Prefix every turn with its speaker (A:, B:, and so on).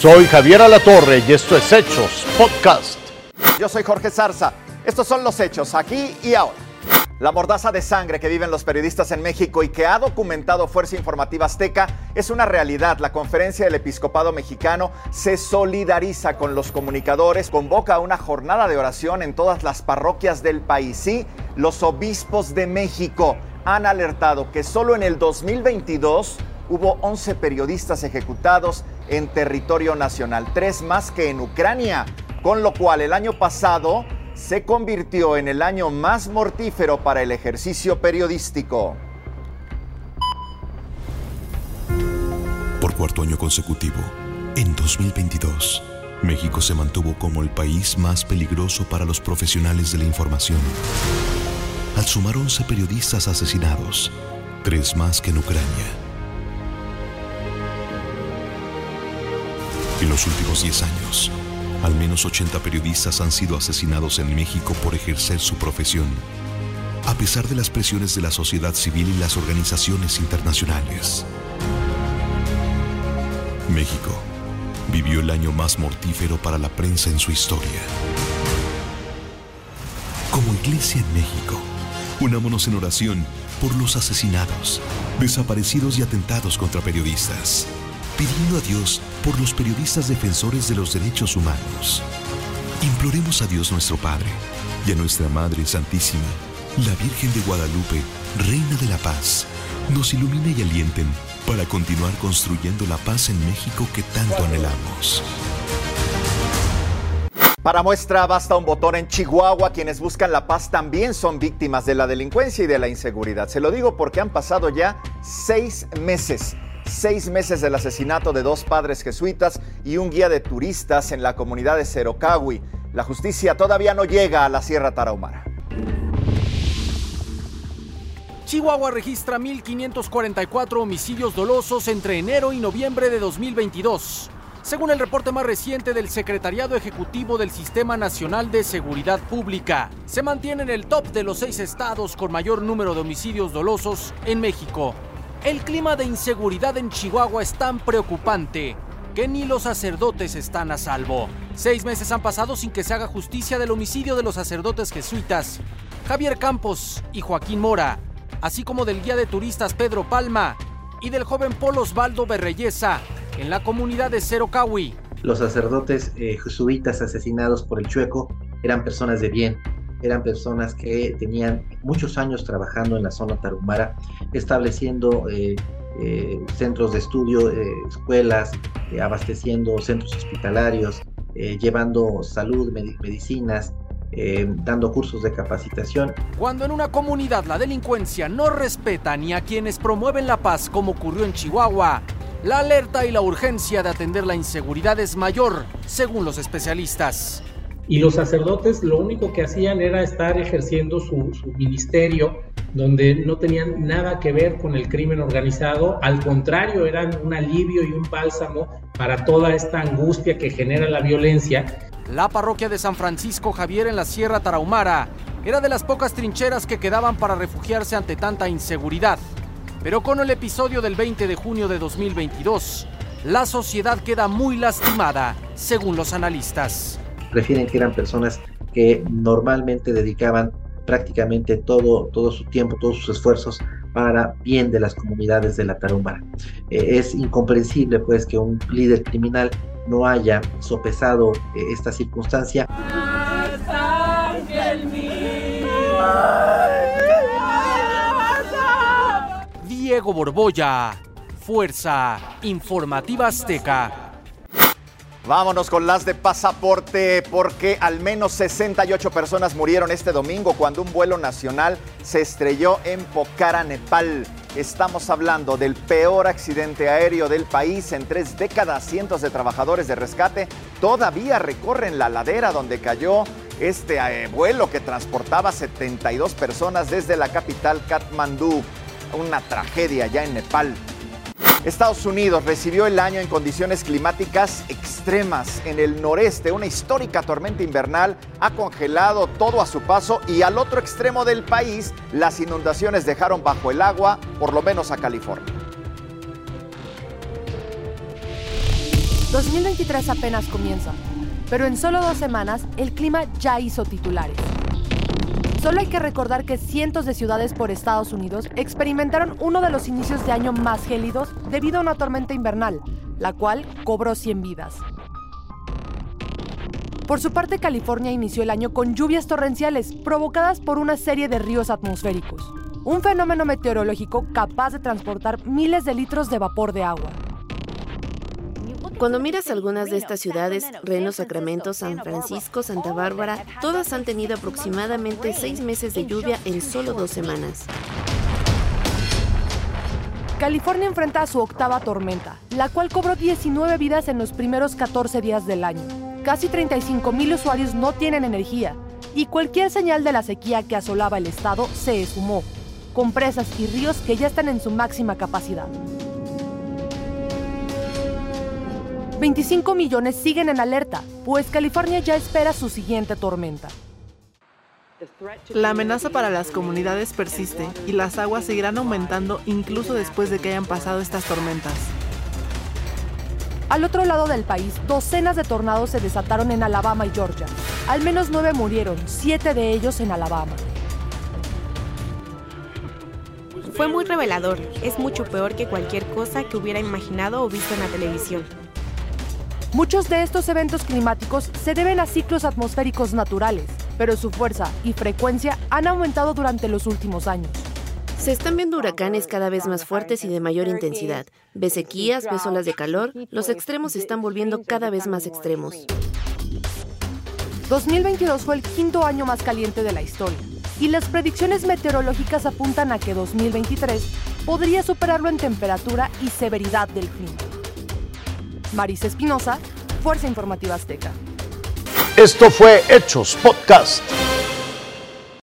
A: Soy Javier Alatorre y esto es Hechos Podcast.
B: Yo soy Jorge Zarza. Estos son los hechos aquí y ahora. La mordaza de sangre que viven los periodistas en México y que ha documentado Fuerza Informativa Azteca es una realidad. La conferencia del episcopado mexicano se solidariza con los comunicadores, convoca una jornada de oración en todas las parroquias del país. Sí, los obispos de México han alertado que solo en el 2022 hubo 11 periodistas ejecutados en territorio nacional, tres más que en Ucrania, con lo cual el año pasado se convirtió en el año más mortífero para el ejercicio periodístico.
C: Por cuarto año consecutivo, en 2022, México se mantuvo como el país más peligroso para los profesionales de la información. Al sumar 11 periodistas asesinados, tres más que en Ucrania. En los últimos 10 años, al menos 80 periodistas han sido asesinados en México por ejercer su profesión, a pesar de las presiones de la sociedad civil y las organizaciones internacionales. México vivió el año más mortífero para la prensa en su historia. Como iglesia en México, unámonos en oración por los asesinados, desaparecidos y atentados contra periodistas pidiendo a Dios por los periodistas defensores de los derechos humanos. Imploremos a Dios nuestro Padre y a nuestra Madre Santísima, la Virgen de Guadalupe, Reina de la Paz, nos ilumine y alienten para continuar construyendo la paz en México que tanto anhelamos.
B: Para muestra basta un botón en Chihuahua. Quienes buscan la paz también son víctimas de la delincuencia y de la inseguridad. Se lo digo porque han pasado ya seis meses seis meses del asesinato de dos padres jesuitas y un guía de turistas en la comunidad de Cerocahui. La justicia todavía no llega a la Sierra Tarahumara.
D: Chihuahua registra 1.544 homicidios dolosos entre enero y noviembre de 2022. Según el reporte más reciente del Secretariado Ejecutivo del Sistema Nacional de Seguridad Pública, se mantiene en el top de los seis estados con mayor número de homicidios dolosos en México. El clima de inseguridad en Chihuahua es tan preocupante que ni los sacerdotes están a salvo. Seis meses han pasado sin que se haga justicia del homicidio de los sacerdotes jesuitas Javier Campos y Joaquín Mora, así como del guía de turistas Pedro Palma y del joven Polo Osvaldo Berreyesa en la comunidad de Cerocahui.
E: Los sacerdotes eh, jesuitas asesinados por el Chueco eran personas de bien, eran personas que tenían muchos años trabajando en la zona tarumara, estableciendo eh, eh, centros de estudio, eh, escuelas, abasteciendo centros hospitalarios, llevando salud, medicinas, dando cursos de capacitación.
D: Cuando en una comunidad la delincuencia no respeta ni a quienes promueven la paz como ocurrió en Chihuahua, la alerta y la urgencia de atender la inseguridad es mayor, según los especialistas.
F: Y los sacerdotes lo único que hacían era estar ejerciendo su, ministerio donde no tenían nada que ver con el crimen organizado, al contrario, eran un alivio y un bálsamo para toda esta angustia que genera la violencia.
D: La parroquia de San Francisco Javier en la Sierra Tarahumara era de las pocas trincheras que quedaban para refugiarse ante tanta inseguridad. Pero con el episodio del 20 de junio de 2022, la sociedad queda muy lastimada, según los analistas
E: refieren que eran personas que normalmente dedicaban prácticamente todo, todo su tiempo, todos sus esfuerzos para bien de las comunidades de la Tarahumara. Eh, es incomprensible pues que un líder criminal no haya sopesado eh, esta circunstancia.
D: Diego Borboya, Fuerza Informativa Azteca.
B: Vámonos con las de pasaporte porque al menos 68 personas murieron este domingo cuando un vuelo nacional se estrelló en Pokhara, Nepal. Estamos hablando del peor accidente aéreo del país en tres décadas. Cientos de trabajadores de rescate todavía recorren la ladera donde cayó este eh, vuelo que transportaba 72 personas desde la capital Katmandú. Una tragedia ya en Nepal. Estados Unidos recibió el año en condiciones climáticas extremas. En el noreste, una histórica tormenta invernal ha congelado todo a su paso y al otro extremo del país, las inundaciones dejaron bajo el agua, por lo menos a California.
G: 2023 apenas comienza, pero en solo dos semanas el clima ya hizo titulares. Solo hay que recordar que cientos de ciudades por Estados Unidos experimentaron uno de los inicios de año más gélidos debido a una tormenta invernal, la cual cobró 100 vidas. Por su parte, California inició el año con lluvias torrenciales provocadas por una serie de ríos atmosféricos, un fenómeno meteorológico capaz de transportar miles de litros de vapor de agua.
H: Cuando miras algunas de estas ciudades, Reno, Sacramento, San Francisco, Santa Bárbara, todas han tenido aproximadamente seis meses de lluvia en solo dos semanas.
G: California enfrenta a su octava tormenta, la cual cobró 19 vidas en los primeros 14 días del año. Casi 35 mil usuarios no tienen energía y cualquier señal de la sequía que asolaba el estado se esfumó, con presas y ríos que ya están en su máxima capacidad. 25 millones siguen en alerta, pues California ya espera su siguiente tormenta.
I: La amenaza para las comunidades persiste y las aguas seguirán aumentando incluso después de que hayan pasado estas tormentas.
G: Al otro lado del país, docenas de tornados se desataron en Alabama y Georgia. Al menos nueve murieron, siete de ellos en Alabama.
J: Fue muy revelador. Es mucho peor que cualquier cosa que hubiera imaginado o visto en la televisión.
G: Muchos de estos eventos climáticos se deben a ciclos atmosféricos naturales, pero su fuerza y frecuencia han aumentado durante los últimos años.
H: Se están viendo huracanes cada vez más fuertes y de mayor intensidad. Ves sequías, ves olas de calor, los extremos se están volviendo cada vez más extremos.
G: 2022 fue el quinto año más caliente de la historia y las predicciones meteorológicas apuntan a que 2023 podría superarlo en temperatura y severidad del clima. Marisa Espinosa, Fuerza Informativa Azteca.
A: Esto fue Hechos Podcast.